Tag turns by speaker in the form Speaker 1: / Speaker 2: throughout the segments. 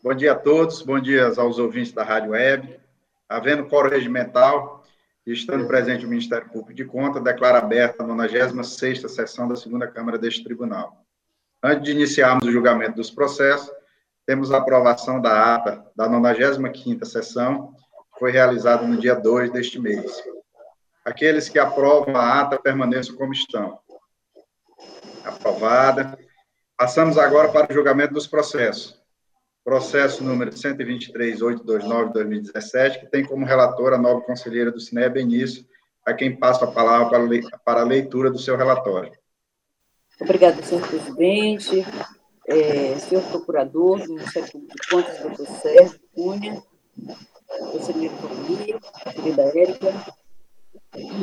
Speaker 1: Bom dia a todos, bom dia aos ouvintes da Rádio Web. Havendo coro regimental e estando presente o Ministério Público de Contas, declara aberta a 96ª sessão da segunda Câmara deste Tribunal. Antes de iniciarmos o julgamento dos processos, temos a aprovação da ata da 95ª sessão, que foi realizada no dia 2 deste mês. Aqueles que aprovam a ata permaneçam como estão. Aprovada. Passamos agora para o julgamento dos processos processo número 123.829-2017, que tem como relatora a nova conselheira do Cine Benício, a quem passo a palavra para, a leitura do seu relatório.
Speaker 2: Obrigada, senhor presidente, é, senhor procurador do Ministério de Contas, doutor Sérgio Cunha, conselheiro Toninho, querida Érica,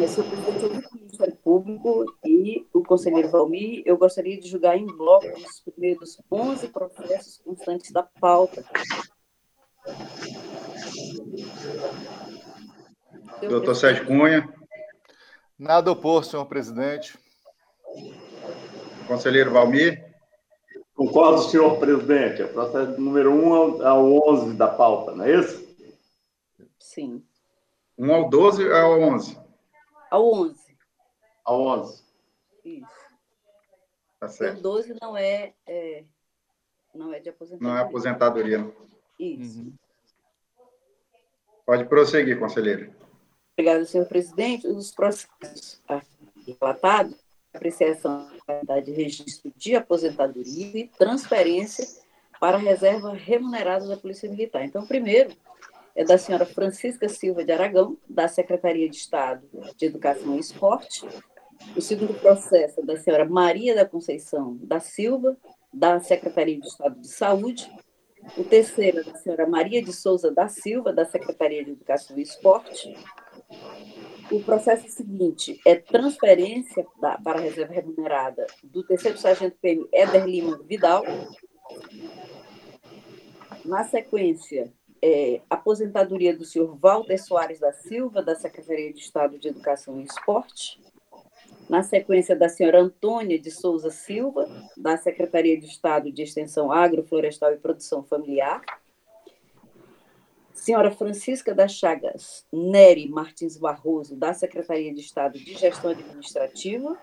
Speaker 2: Senhor presidente do Ministério Público e o conselheiro Valmir, eu gostaria de julgar em bloco os primeiros 11 processos constantes da pauta.
Speaker 1: Doutor Sérgio Cunha.
Speaker 3: Nada oposto, senhor presidente.
Speaker 1: Conselheiro Valmir.
Speaker 4: Concordo, senhor presidente. O processo número 1 ao 11 da pauta, não é isso?
Speaker 2: Sim.
Speaker 1: 1 ao 12 ao 11?
Speaker 2: Ao 11.
Speaker 4: Ao 11.
Speaker 2: Isso.
Speaker 1: Tá certo.
Speaker 2: O 12 não é, é, não é de aposentadoria.
Speaker 1: Não é aposentadoria. Não.
Speaker 2: Isso. Uhum.
Speaker 1: Pode prosseguir, conselheiro.
Speaker 2: Obrigada, senhor presidente. Os processos relatados, apreciação da de registro de aposentadoria e transferência para a reserva remunerada da Polícia Militar. Então, primeiro, é da senhora Francisca Silva de Aragão, da Secretaria de Estado de Educação e Esporte. O segundo processo é da senhora Maria da Conceição da Silva, da Secretaria de Estado de Saúde. O terceiro é da senhora Maria de Souza da Silva, da Secretaria de Educação e Esporte. O processo seguinte é transferência da, para a reserva remunerada do terceiro sargento PM Éder Lima Vidal. Na sequência, é, aposentadoria do senhor Walter Soares da Silva, da Secretaria de Estado de Educação e Esporte. Na sequência, da senhora Antônia de Souza Silva, da Secretaria de Estado de Extensão Agroflorestal e Produção Familiar. Senhora Francisca das Chagas Nery Martins Barroso, da Secretaria de Estado de Gestão Administrativa.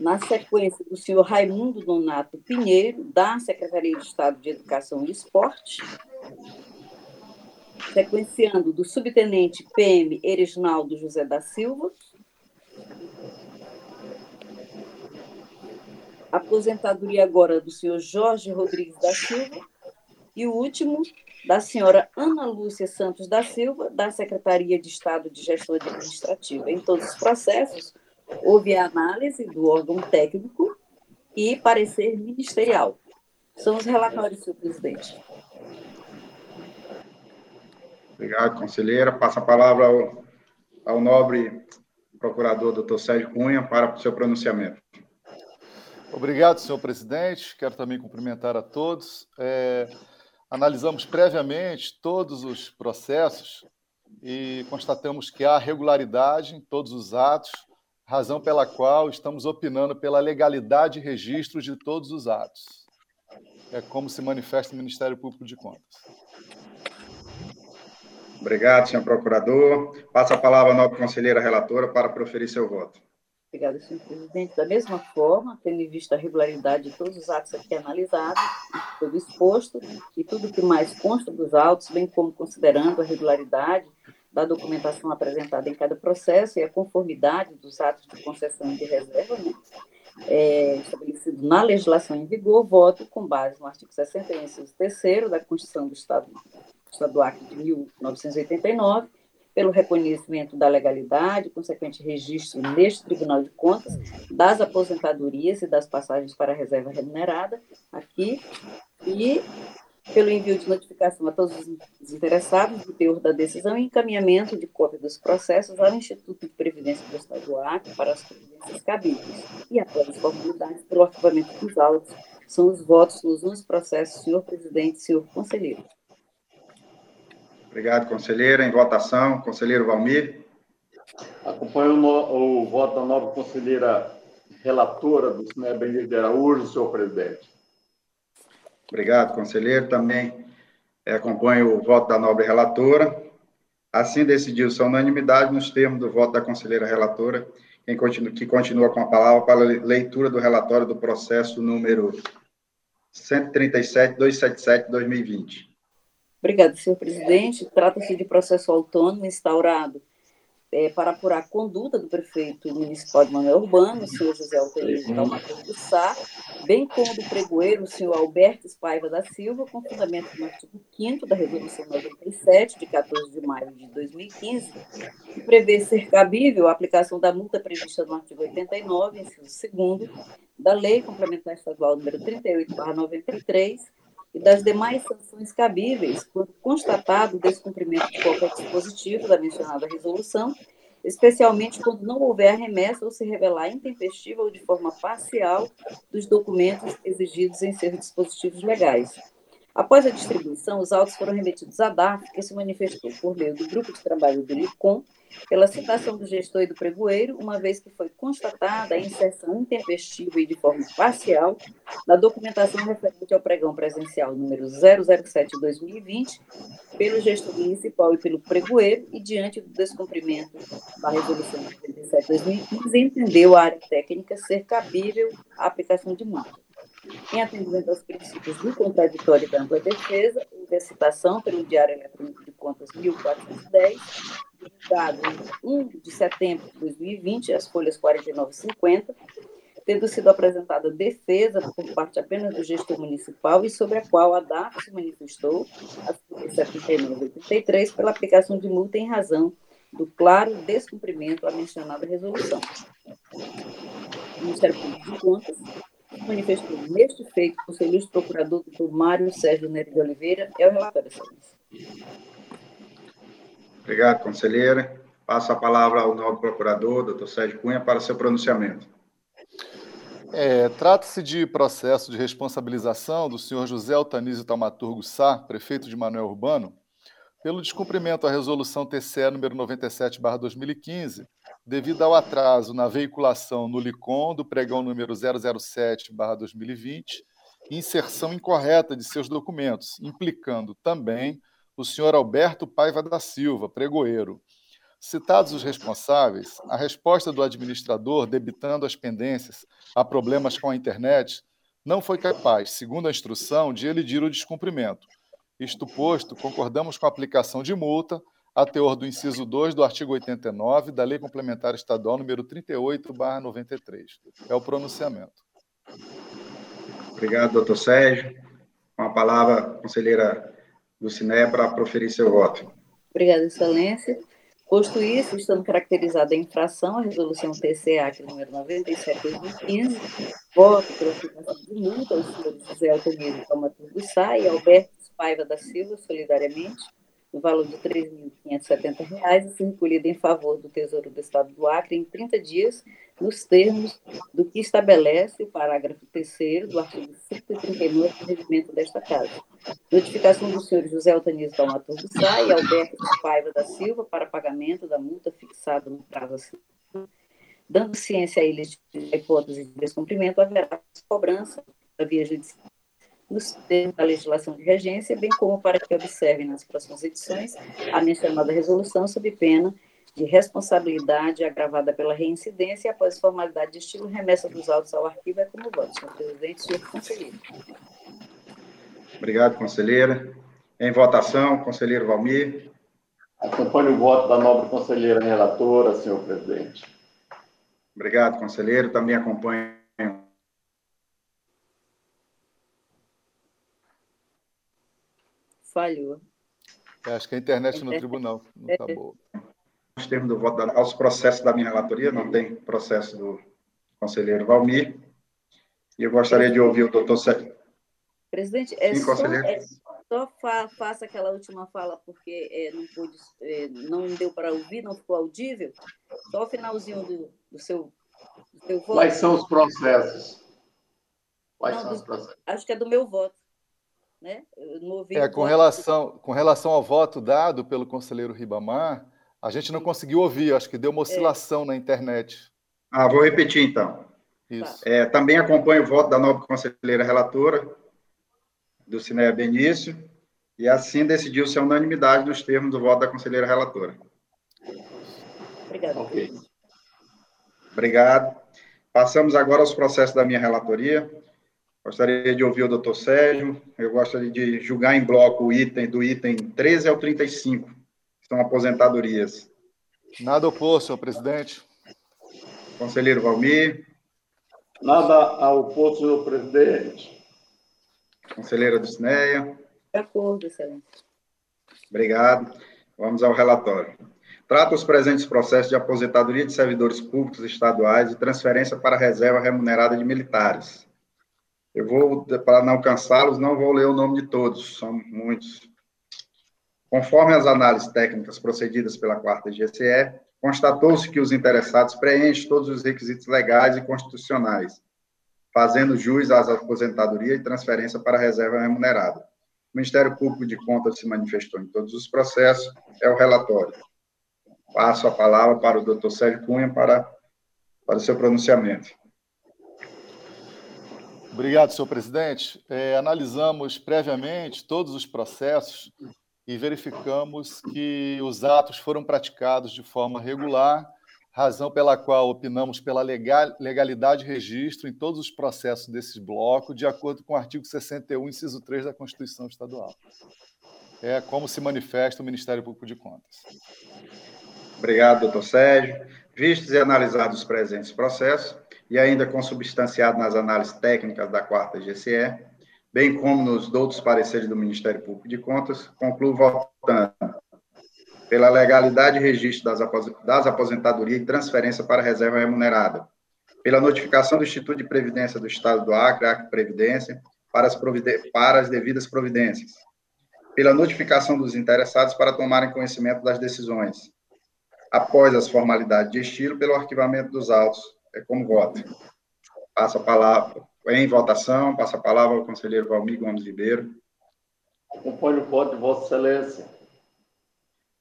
Speaker 2: Na sequência do senhor Raimundo Donato Pinheiro, da Secretaria de Estado de Educação e Esporte, sequenciando do subtenente PM Ereginaldo José da Silva, aposentadoria agora do senhor Jorge Rodrigues da Silva, e o último da senhora Ana Lúcia Santos da Silva, da Secretaria de Estado de Gestão Administrativa. Em todos os processos, houve a análise do órgão técnico e parecer ministerial. São os relatórios, senhor presidente.
Speaker 1: Obrigado, conselheira. Passa a palavra ao, ao nobre procurador, doutor Sérgio Cunha, para o seu pronunciamento.
Speaker 3: Obrigado, senhor presidente. Quero também cumprimentar a todos. É, analisamos previamente todos os processos e constatamos que há regularidade em todos os atos razão pela qual estamos opinando pela legalidade e registro de todos os atos. É como se manifesta o Ministério Público de Contas.
Speaker 1: Obrigado, senhor procurador. Passa a palavra à nova conselheira relatora para proferir seu voto.
Speaker 2: Obrigada, senhor presidente. Da mesma forma, tendo em vista a regularidade de todos os atos aqui analisados, tudo exposto, e tudo que mais consta dos autos, bem como considerando a regularidade da documentação apresentada em cada processo e a conformidade dos atos de concessão e de reserva, né, é, estabelecido na legislação em vigor, voto com base no artigo 61, inciso 3 da Constituição do Estado, do Estado do Acre de 1989, pelo reconhecimento da legalidade, consequente registro neste Tribunal de Contas das aposentadorias e das passagens para a reserva remunerada aqui, e pelo envio de notificação a todos os interessados do teor da decisão e encaminhamento de cópia dos processos ao Instituto de Previdência do Estado do Acre para as providências cabíveis. E após as formalidades pelo arquivamento dos autos, são os votos nos 11 processos, senhor presidente, senhor conselheiro.
Speaker 1: Obrigado, conselheira. Em votação, conselheiro Valmir.
Speaker 4: Acompanho o, o voto da nova conselheira relatora do Cineb de Araújo, senhor presidente.
Speaker 1: Obrigado, conselheiro. Também é, acompanho o voto da nobre relatora. Assim decidiu-se a unanimidade nos termos do voto da conselheira relatora, que continua com a palavra para a leitura do relatório do processo número 137-277-2020.
Speaker 2: Obrigada, senhor presidente. Trata-se de processo autônomo instaurado é, para apurar a conduta do prefeito municipal de Manuel Urbano, o senhor José Altair Dalmatur do Sá, bem como do pregoeiro, o senhor Alberto Espaiva da Silva, com fundamento no artigo 5 da Resolução 97, de 14 de maio de 2015, que prevê ser cabível a aplicação da multa prevista no artigo 89, inciso 2 da Lei Complementar Estadual número 38, 93, e das demais sanções cabíveis quando constatado o descumprimento de qualquer dispositivo da mencionada resolução, especialmente quando não houver remessa ou se revelar intempestiva ou de forma parcial dos documentos exigidos em seus dispositivos legais. Após a distribuição, os autos foram remetidos à DAF, que se manifestou por meio do grupo de trabalho do LICOM, pela citação do gestor e do pregoeiro, uma vez que foi constatada a inserção intempestiva e de forma parcial na documentação referente ao pregão presencial número 007-2020, pelo gestor municipal e pelo pregoeiro, e diante do descumprimento da resolução 97-2015, entendeu a área técnica ser cabível a aplicação de multa. Em atendimento aos princípios do contraditório e da ampla defesa, houve a citação pelo Diário Eletrônico de Contas 1410, divulgado em 1 de setembro de 2020, as folhas 49 e 50, tendo sido apresentada defesa por parte apenas do gestor municipal e sobre a qual a DAF se manifestou, as folhas 79 e 83, pela aplicação de multa em razão do claro descumprimento à mencionada resolução. O Ministério Público de Contas manifestou neste feito o conselheiro procurador do Mário Sérgio Nery de Oliveira. É o relatório, excelência.
Speaker 1: Obrigado, conselheira. Passo a palavra ao novo procurador, doutor Sérgio Cunha, para seu pronunciamento.
Speaker 3: É, Trata-se de processo de responsabilização do senhor José Altanísio Taumaturgo Sá, prefeito de Manuel Urbano, pelo descumprimento à resolução TCE número 97/2015, devido ao atraso na veiculação no LICOM do pregão número 007/2020 e inserção incorreta de seus documentos, implicando também o senhor Alberto Paiva da Silva, pregoeiro. Citados os responsáveis, a resposta do administrador, debitando as pendências a problemas com a internet, não foi capaz, segundo a instrução, de elidir o descumprimento. Isto posto, concordamos com a aplicação de multa a teor do inciso 2 do artigo 89 da Lei Complementar Estadual número 38/93. É o pronunciamento.
Speaker 1: Obrigado, doutor Sérgio. Com a palavra, a conselheira do CINE para proferir seu voto.
Speaker 2: Obrigada, Excelência. Posto isso, estando caracterizada a infração à resolução TCA, que número 97 de 2015, voto pela aplicação de multa aos senhores José Altamiro Palmaturgo Sá e Alberto Paiva da Silva, solidariamente, no valor de R$ 3.570, e ser recolhido em favor do Tesouro do Estado do Acre em 30 dias, nos termos do que estabelece o parágrafo 3 do artigo 139 do regimento desta Casa. Notificação do senhor José Altanis Dalmatur do Sá e Alberto Paiva da Silva para pagamento da multa fixada no prazo acima. Dando ciência a eles da hipótese de descumprimento, haverá cobrança da via judicial nos termos da legislação de regência, bem como para que observem nas próximas edições a mencionada resolução sob pena de responsabilidade agravada pela reincidência e após formalidade de estilo remessa dos autos ao arquivo é como voto, senhor presidente, senhor conselheiro.
Speaker 1: Obrigado, conselheira. Em votação, conselheiro Valmir.
Speaker 4: Acompanho o voto da nobre conselheira relatora, senhor presidente.
Speaker 1: Obrigado, conselheiro. Também acompanho
Speaker 2: falhou.
Speaker 3: É, acho que a internet no tribunal não está boa.
Speaker 1: Nos termos do voto, da, aos processos da minha relatoria, não tem processo do conselheiro Valmir. E eu gostaria de ouvir o doutor Sérgio.
Speaker 2: Presidente, é Sim, só, é, só fa, faça aquela última fala, porque é, não, pude, é, não deu para ouvir, não ficou audível. Só o finalzinho do, do, seu,
Speaker 4: do seu voto. Quais são os processos? Quais não, são os processos?
Speaker 2: Acho que é do meu voto. Né?
Speaker 3: é, com, relação, com relação ao voto dado pelo conselheiro Ribamar, a gente não conseguiu ouvir, acho que deu uma oscilação é. na internet.
Speaker 1: Ah, vou repetir então. Isso. É, também acompanho o voto da nova conselheira relatora, do Cineia Benício, e assim decidiu-se a unanimidade dos termos do voto da conselheira relatora.
Speaker 2: Obrigada.
Speaker 4: Ok.
Speaker 1: Obrigado. Passamos agora aos processos da minha relatoria. Gostaria de ouvir o doutor Sérgio. Eu gostaria de julgar em bloco o item do item 13 ao 35, que são aposentadorias.
Speaker 3: Nada oposto, senhor presidente.
Speaker 1: Conselheiro Valmir,
Speaker 4: Nada ao oposto, senhor presidente.
Speaker 1: conselheira Dusneia.
Speaker 2: De acordo, excelência.
Speaker 1: Obrigado. Vamos ao relatório. Trata os presentes processos de aposentadoria de servidores públicos estaduais e transferência para a reserva remunerada de militares. Eu vou, para não cansá-los, não vou ler o nome de todos, são muitos. Conforme as análises técnicas procedidas pela quarta GCE, constatou-se que os interessados preenchem todos os requisitos legais e constitucionais, fazendo jus às aposentadoria e transferência para a reserva remunerada. O Ministério Público de Contas se manifestou em todos os processos, é o relatório. Passo a palavra para o doutor Sérgio Cunha para, para o seu pronunciamento.
Speaker 3: Obrigado, senhor presidente. É, analisamos previamente todos os processos e verificamos que os atos foram praticados de forma regular, razão pela qual opinamos pela legal, legalidade de registro em todos os processos desses blocos, de acordo com o artigo 61, inciso 3 da Constituição Estadual. É como se manifesta o Ministério Público de Contas.
Speaker 1: Obrigado, doutor Sérgio. Vistos e analisados os presentes processos, e ainda consubstanciado nas análises técnicas da quarta GCE, bem como nos outros pareceres do Ministério Público de Contas, concluo votando pela legalidade e registro das, apos das aposentadorias e transferência para reserva remunerada, pela notificação do Instituto de Previdência do Estado do Acre, Acre Previdência, para as, para as devidas providências, pela notificação dos interessados para tomarem conhecimento das decisões, após as formalidades de estilo, pelo arquivamento dos autos, é como voto. Passo a palavra, em votação, passa a palavra ao conselheiro Valmir Gomes Ribeiro.
Speaker 4: Acompanho o voto de Vossa Excelência.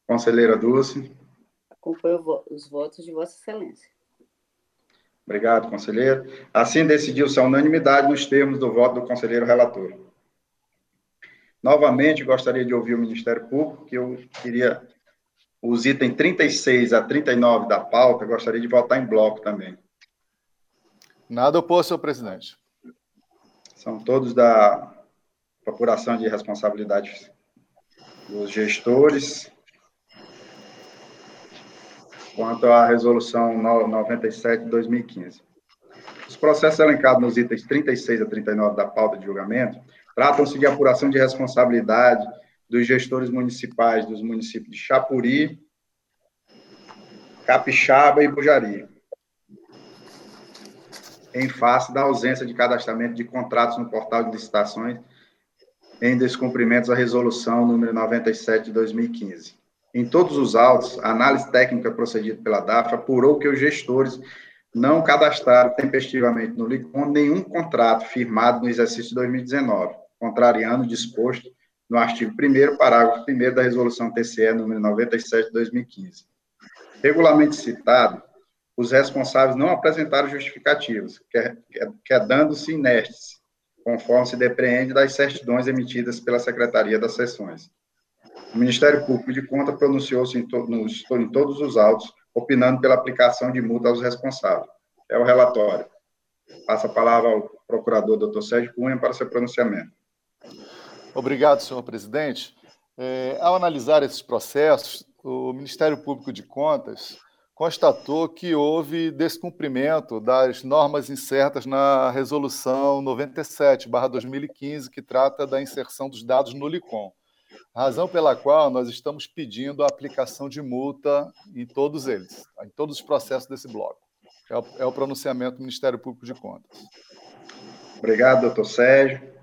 Speaker 1: Conselheira Dulce.
Speaker 2: Acompanho os votos de Vossa Excelência.
Speaker 1: Obrigado, conselheiro. Assim decidiu-se a unanimidade nos termos do voto do conselheiro relator. Novamente, gostaria de ouvir o Ministério Público, que eu queria os itens 36 a 39 da pauta, gostaria de votar em bloco também.
Speaker 3: Nada oposto, senhor presidente.
Speaker 1: São todos da procuração de responsabilidade dos gestores. Quanto à resolução 97 de 2015. Os processos elencados nos itens 36 a 39 da pauta de julgamento tratam-se de apuração de responsabilidade dos gestores municipais dos municípios de Chapuri, Capixaba e Bujari, em face da ausência de cadastramento de contratos no portal de licitações em descumprimentos à resolução número 97 de 2015. Em todos os autos, a análise técnica procedida pela DAF apurou que os gestores não cadastraram tempestivamente no LICOM nenhum contrato firmado no exercício de 2019, contrariando o disposto no artigo 1 parágrafo 1 da resolução TCE número 97 de 2015. Regulamente citado, os responsáveis não apresentaram justificativos, quedando-se inertes, conforme se depreende das certidões emitidas pela Secretaria das Seções. O Ministério Público de Conta pronunciou-se em, to, em todos os autos, opinando pela aplicação de multa aos responsáveis. É o relatório. Passa a palavra ao procurador doutor Sérgio Cunha para seu pronunciamento.
Speaker 3: Obrigado, senhor presidente. É, ao analisar esses processos, o Ministério Público de Contas constatou que houve descumprimento das normas incertas na Resolução 97-2015, que trata da inserção dos dados no LICOM, razão pela qual nós estamos pedindo a aplicação de multa em todos eles, em todos os processos desse bloco. É o, é o pronunciamento do Ministério Público de Contas.
Speaker 1: Obrigado, doutor Sérgio.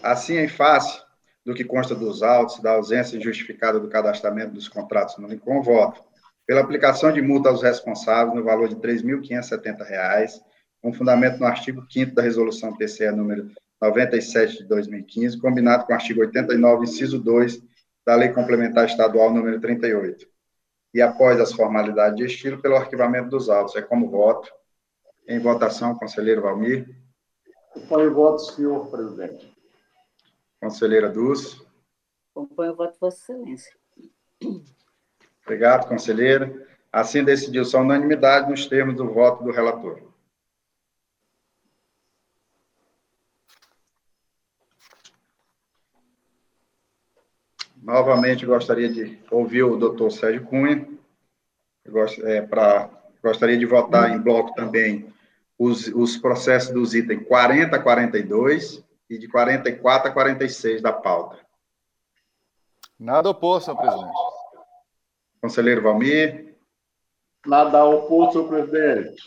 Speaker 1: Assim, em face do que consta dos autos, da ausência injustificada do cadastramento dos contratos no Lincom, voto pela aplicação de multa aos responsáveis no valor de R$ 3.570, com fundamento no artigo 5 da Resolução TCE número 97 de 2015, combinado com o artigo 89, inciso 2 da Lei Complementar Estadual número 38. E após as formalidades de estilo, pelo arquivamento dos autos. É como voto. Em votação, conselheiro Valmir.
Speaker 4: Acompanho o voto, senhor presidente.
Speaker 1: Conselheira Dulce.
Speaker 2: Acompanho o voto de Vossa Excelência.
Speaker 1: Obrigado, conselheira. Assim decidiu-se a unanimidade nos termos do voto do relator. Novamente, gostaria de ouvir o doutor Sérgio Cunha. Gost, é, pra, gostaria de votar em bloco também os, os processos dos itens 40 a 42 e de 44 a 46 da pauta.
Speaker 3: Nada oposto, senhor presidente.
Speaker 1: Conselheiro Valmir.
Speaker 4: Nada oposto, senhor presidente.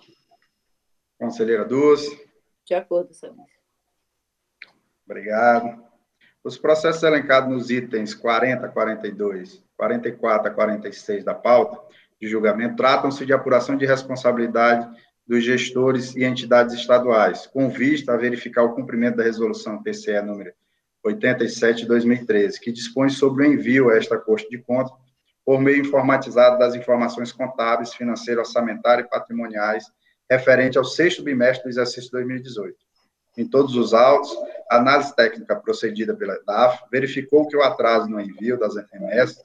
Speaker 1: Conselheira Dulce.
Speaker 2: De acordo, senhor.
Speaker 1: Obrigado. Os processos elencados nos itens 40 a 42, 44 a 46 da pauta de julgamento tratam-se de apuração de responsabilidade dos gestores e entidades estaduais, com vista a verificar o cumprimento da resolução TCE número 87 de 2013, que dispõe sobre o envio a esta Corte de Contas por meio informatizado das informações contábeis, financeiras, orçamentárias e patrimoniais referente ao sexto bimestre do exercício 2018 em todos os autos, a análise técnica procedida pela DAF verificou que o atraso no envio das remessas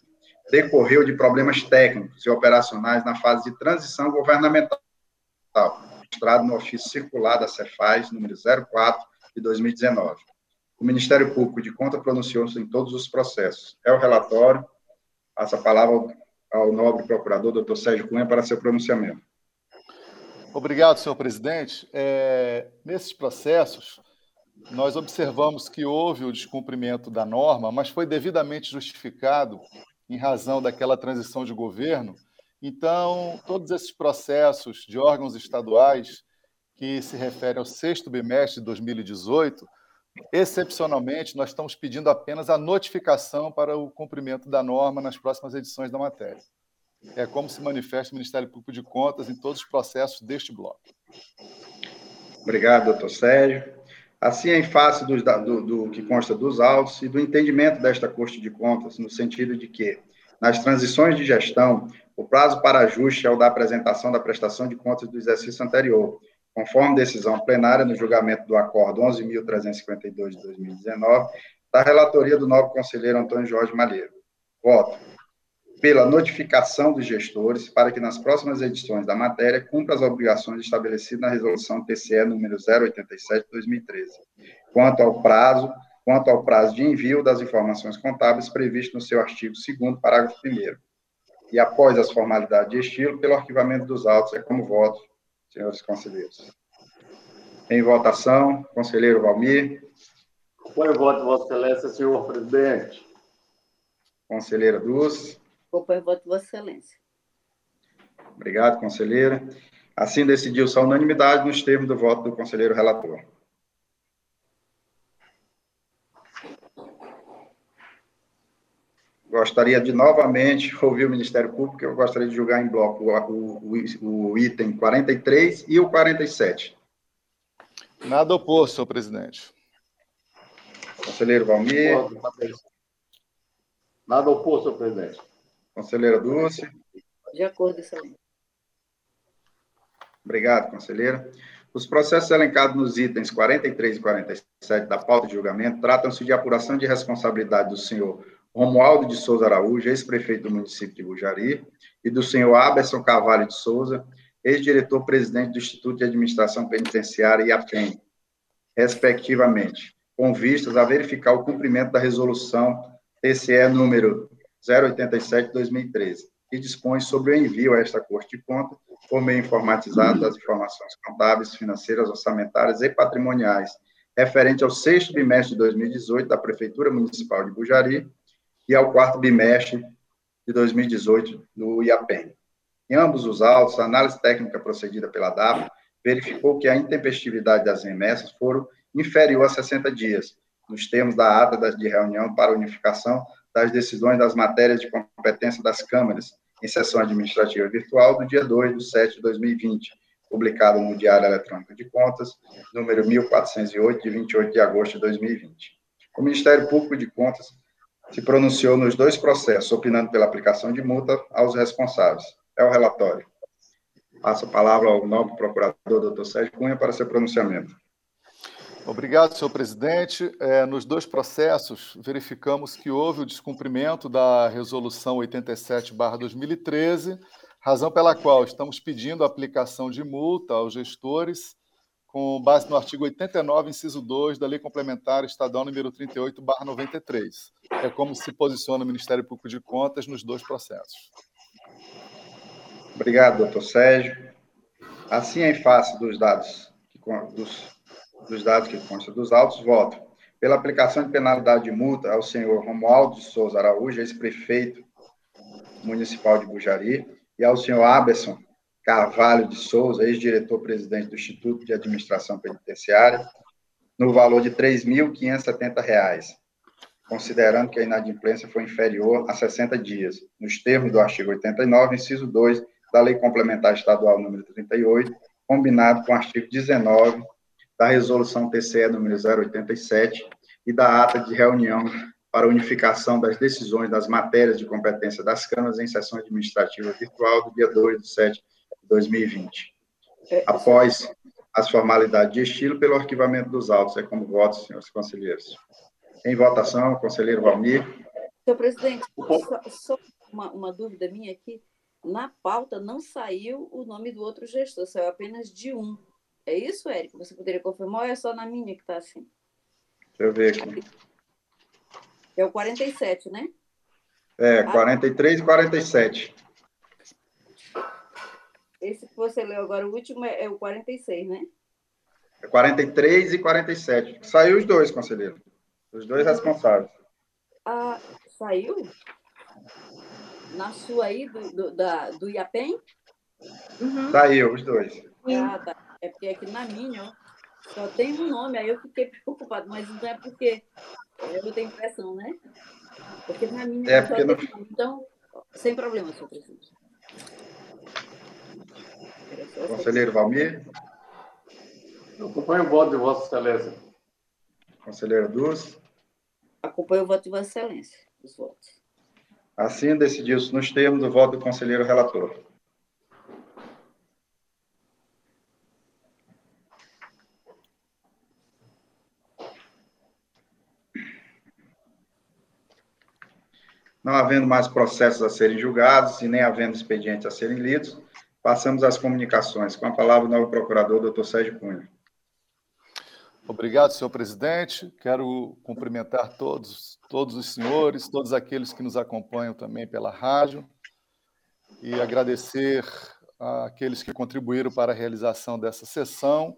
Speaker 1: decorreu de problemas técnicos e operacionais na fase de transição governamental, mostrado no ofício circular da Cefaz, número 04, de 2019. O Ministério Público de Conta pronunciou-se em todos os processos. É o relatório. Passa a palavra ao nobre procurador, doutor Sérgio Cunha, para seu pronunciamento.
Speaker 3: Obrigado, senhor presidente. É, nesses processos, nós observamos que houve o descumprimento da norma, mas foi devidamente justificado em razão daquela transição de governo. Então, todos esses processos de órgãos estaduais que se referem ao sexto bimestre de 2018, excepcionalmente, nós estamos pedindo apenas a notificação para o cumprimento da norma nas próximas edições da matéria é como se manifesta o Ministério Público de Contas em todos os processos deste bloco.
Speaker 1: Obrigado, doutor Sérgio. Assim, em face do, do, do, que consta dos autos e do entendimento desta Corte de Contas, no sentido de que, nas transições de gestão, o prazo para ajuste é o da apresentação da prestação de contas do exercício anterior, conforme decisão plenária no julgamento do Acordo 11.352 de 2019, da relatoria do novo conselheiro Antônio Jorge Malheiro. Voto pela notificação dos gestores para que nas próximas edições da matéria cumpra as obrigações estabelecidas na resolução TCE número 087 de 2013, quanto ao prazo, quanto ao prazo de envio das informações contábeis previsto no seu artigo 2 parágrafo 1 e após as formalidades de estilo, pelo arquivamento dos autos, é como voto, senhores conselheiros. Em votação, conselheiro Valmir.
Speaker 4: Foi o voto, Vossa Excelência, senhor presidente.
Speaker 1: Conselheira Dulce.
Speaker 2: Acompanho o voto de Vossa Excelência.
Speaker 1: Obrigado, conselheira. Assim decidiu-se a unanimidade nos termos do voto do conselheiro relator. Gostaria de novamente ouvir o Ministério Público, eu gostaria de julgar em bloco o, o, o item 43 e o 47.
Speaker 3: Nada oposto, senhor presidente.
Speaker 1: Conselheiro Valmir.
Speaker 4: Nada oposto, senhor presidente.
Speaker 1: Conselheira Dulce.
Speaker 2: De acordo, excelente.
Speaker 1: Obrigado, conselheira. Os processos elencados nos itens 43 e 47 da pauta de julgamento tratam-se de apuração de responsabilidade do senhor Romualdo de Souza Araújo, ex-prefeito do município de Bujari, e do senhor Aberson Carvalho de Souza, ex-diretor-presidente do Instituto de Administração Penitenciária IAPEN, respectivamente, com vistas a verificar o cumprimento da resolução TCE número 087-2013, que dispõe sobre o envio a esta Corte de Contas, por meio informatizado das informações contábeis, financeiras, orçamentárias e patrimoniais, referente ao sexto bimestre de 2018 da Prefeitura Municipal de Bujari e ao quarto bimestre de 2018 do IAPEN. Em ambos os autos, a análise técnica procedida pela DAP verificou que a intempestividade das remessas foram inferior a 60 dias, nos termos da ata de reunião para unificação das decisões das matérias de competência das câmaras em sessão administrativa virtual do dia 2 de 7 de 2020, publicado no Diário Eletrônico de Contas, número 1408, de 28 de agosto de 2020. O Ministério Público de Contas se pronunciou nos dois processos, opinando pela aplicação de multa aos responsáveis. É o relatório. Passo a palavra ao novo procurador, doutor Sérgio Cunha, para seu pronunciamento.
Speaker 3: Obrigado, senhor presidente. É, nos dois processos, verificamos que houve o descumprimento da Resolução 87-2013, razão pela qual estamos pedindo a aplicação de multa aos gestores, com base no artigo 89, inciso 2 da Lei Complementar Estadual número 38-93. É como se posiciona o Ministério Público de Contas nos dois processos.
Speaker 1: Obrigado, doutor Sérgio. Assim, em face dos dados, dos, dos dados que constam dos autos, voto pela aplicação de penalidade de multa ao senhor Romualdo Souza Araújo, ex-prefeito municipal de Bujari, e ao senhor Aberson Carvalho de Souza, ex-diretor-presidente do Instituto de Administração Penitenciária, no valor de R$ 3.570, considerando que a inadimplência foi inferior a 60 dias, nos termos do artigo 89, inciso 2 da Lei Complementar Estadual número 38, combinado com o artigo 19 da Resolução TCE número 087 e da ata de reunião para unificação das decisões das matérias de competência das câmaras em sessão administrativa virtual do dia 2 de 7 de 2020. É, Após as formalidades de estilo, pelo arquivamento dos autos. É como voto, senhores conselheiros. Em votação, conselheiro Valmir.
Speaker 2: Senhor presidente, só, só uma, uma dúvida minha aqui na pauta não saiu o nome do outro gestor, saiu apenas de um. É isso, Érico? Você poderia confirmar ou é só na minha que está assim?
Speaker 1: Deixa eu ver aqui.
Speaker 2: É o 47, né?
Speaker 1: É, 43 e 47.
Speaker 2: Esse que você leu agora, o último é, é o 46, né?
Speaker 1: É 43 e 47. Saiu os dois, conselheiro. Os dois responsáveis.
Speaker 2: Ah, saiu? na sua aí, do, do, da, do IAPEM?
Speaker 1: Uhum. Saiu, os dois.
Speaker 2: Ah, tá. É porque aqui na minha, ó, só tem um nome, aí eu fiquei preocupado, mas não é porque eu tenho impressão, né? Porque na minha
Speaker 1: é porque não...
Speaker 2: Então, sem problema, senhor presidente.
Speaker 1: Conselheiro Valmir?
Speaker 4: Eu acompanho o voto de Vossa Excelência.
Speaker 1: Conselheiro Dulce?
Speaker 2: Acompanho o voto de Vossa Excelência, os votos.
Speaker 1: Assim decidiu-se nos termos do voto do conselheiro relator. Não havendo mais processos a serem julgados e nem havendo expedientes a serem lidos, passamos às comunicações. Com a palavra o novo procurador, doutor Sérgio Cunha.
Speaker 3: Obrigado, senhor presidente. Quero cumprimentar todos, todos os senhores, todos aqueles que nos acompanham também pela rádio e agradecer àqueles que contribuíram para a realização dessa sessão.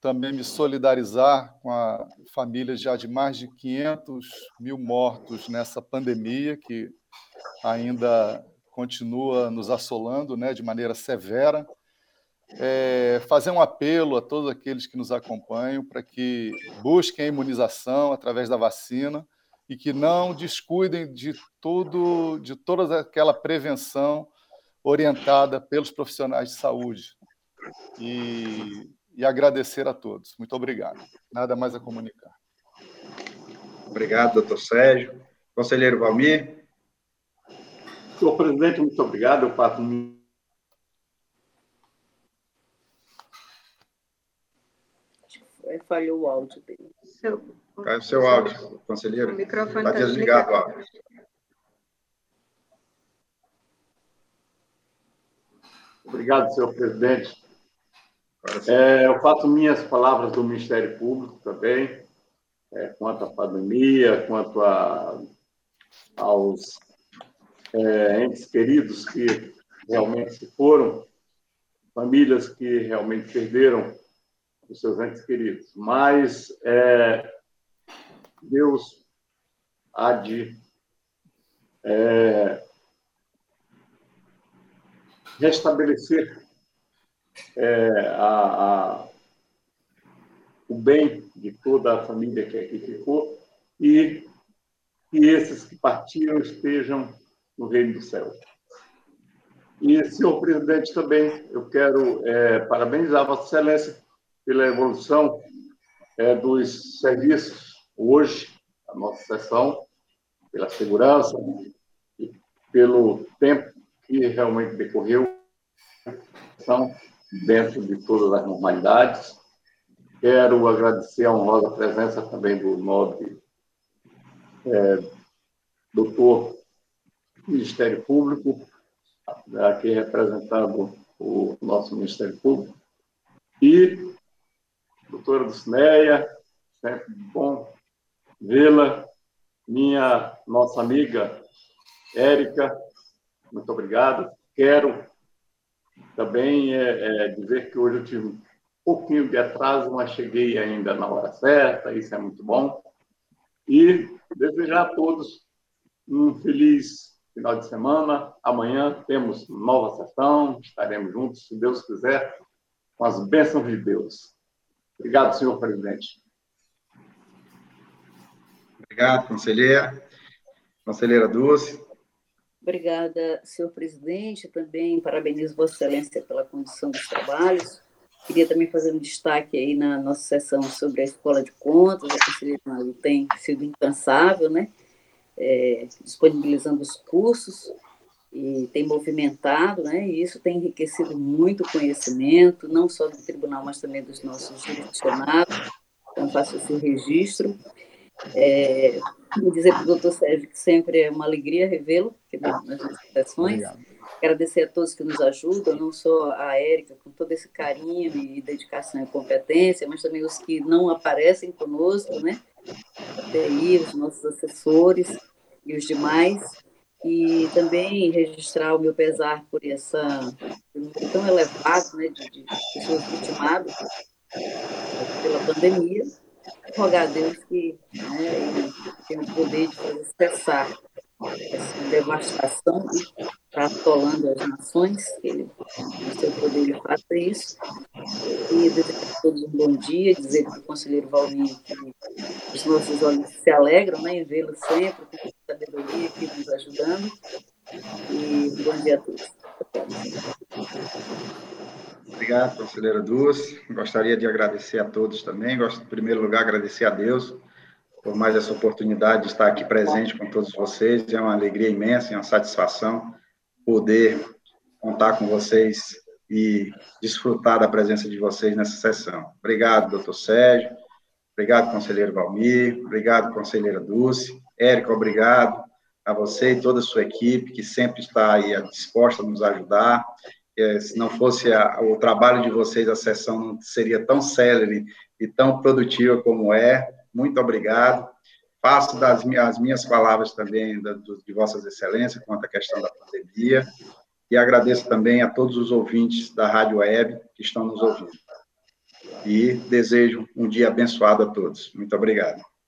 Speaker 3: Também me solidarizar com a família já de mais de 500 mil mortos nessa pandemia que ainda continua nos assolando né, de maneira severa é, fazer um apelo a todos aqueles que nos acompanham para que busquem a imunização através da vacina e que não descuidem de tudo, de toda aquela prevenção orientada pelos profissionais de saúde. E, e agradecer a todos. Muito obrigado. Nada mais a comunicar.
Speaker 1: Obrigado, doutor Sérgio. Conselheiro Valmir.
Speaker 4: Senhor presidente, muito obrigado. Eu faço
Speaker 2: falhou o áudio dele.
Speaker 1: Seu, Caiu o seu áudio, conselheiro. O microfone está tá desligado o áudio.
Speaker 4: Obrigado, senhor presidente. É, eu faço minhas palavras do Ministério Público também, é, quanto à pandemia, quanto a, aos é, entes queridos que realmente se foram, famílias que realmente perderam dos seus entes queridos. Mas é, Deus há de é, restabelecer é, a, a, o bem de toda a família que aqui ficou e que esses que partiram estejam no reino do céu. E, senhor presidente, também eu quero é, parabenizar Vossa Excelência pela evolução é, dos serviços hoje, a nossa sessão, pela segurança e pelo tempo que realmente decorreu são dentro de todas as normalidades. Quero agradecer a honrosa presença também do nobre é, doutor Ministério Público, aqui representando o nosso Ministério Público, e doutora Dulcineia, sempre bom vê-la, minha nossa amiga Érica, muito obrigado. Quero também é, é, dizer que hoje eu tive um pouquinho de atraso, mas cheguei ainda na hora certa, isso é muito bom. E desejar a todos um feliz final de semana. Amanhã temos nova sessão, estaremos juntos, se Deus quiser, com as bênçãos de Deus. Obrigado, senhor presidente.
Speaker 1: Obrigado, conselheira. Conselheira Dulce.
Speaker 2: Obrigada, senhor presidente. Também parabenizo Vossa Excelência pela condição dos trabalhos. Queria também fazer um destaque aí na nossa sessão sobre a Escola de Contas. A conselheira Malu tem sido incansável, né? É, disponibilizando os cursos e tem movimentado, né? E isso tem enriquecido muito o conhecimento, não só do tribunal, mas também dos nossos jurisdicionados. Então, faço esse registro. É, vou dizer para o doutor Sérgio que sempre é uma alegria revê-lo nas sessões. Agradecer a todos que nos ajudam, não só a Érica, com todo esse carinho e dedicação e competência, mas também os que não aparecem conosco, né? Aí, os nossos assessores e os demais. E também registrar o meu pesar por essa tão elevado né, de, de pessoas vitimadas pela pandemia rogar a Deus que né, o poder de fazer cessar essa devastação que está assolando as nações, que ele, no seu poder, faça isso. E todos um bom dia, dizer para o conselheiro Valmir que os nossos olhos se alegram né, em vê-lo sempre, com sabedoria aqui nos ajudando. E bom dia a todos.
Speaker 1: Obrigado, conselheira Dulce. Gostaria de agradecer a todos também. Gosto, em primeiro lugar, agradecer a Deus por mais essa oportunidade de estar aqui presente com todos vocês. É uma alegria imensa, é uma satisfação poder contar com vocês e desfrutar da presença de vocês nessa sessão. Obrigado, doutor Sérgio. Obrigado, conselheiro Valmir. Obrigado, conselheira Dulce. Érica, obrigado a você e toda a sua equipe, que sempre está aí disposta a nos ajudar. É, se não fosse a, o trabalho de vocês, a sessão não seria tão célere e tão produtiva como é. Muito obrigado. Faço das minhas, as minhas palavras também da, de Vossas Excelências quanto à questão da pandemia e agradeço também a todos os ouvintes da Rádio Web que estão nos ouvindo. E desejo um dia abençoado a todos. Muito obrigado.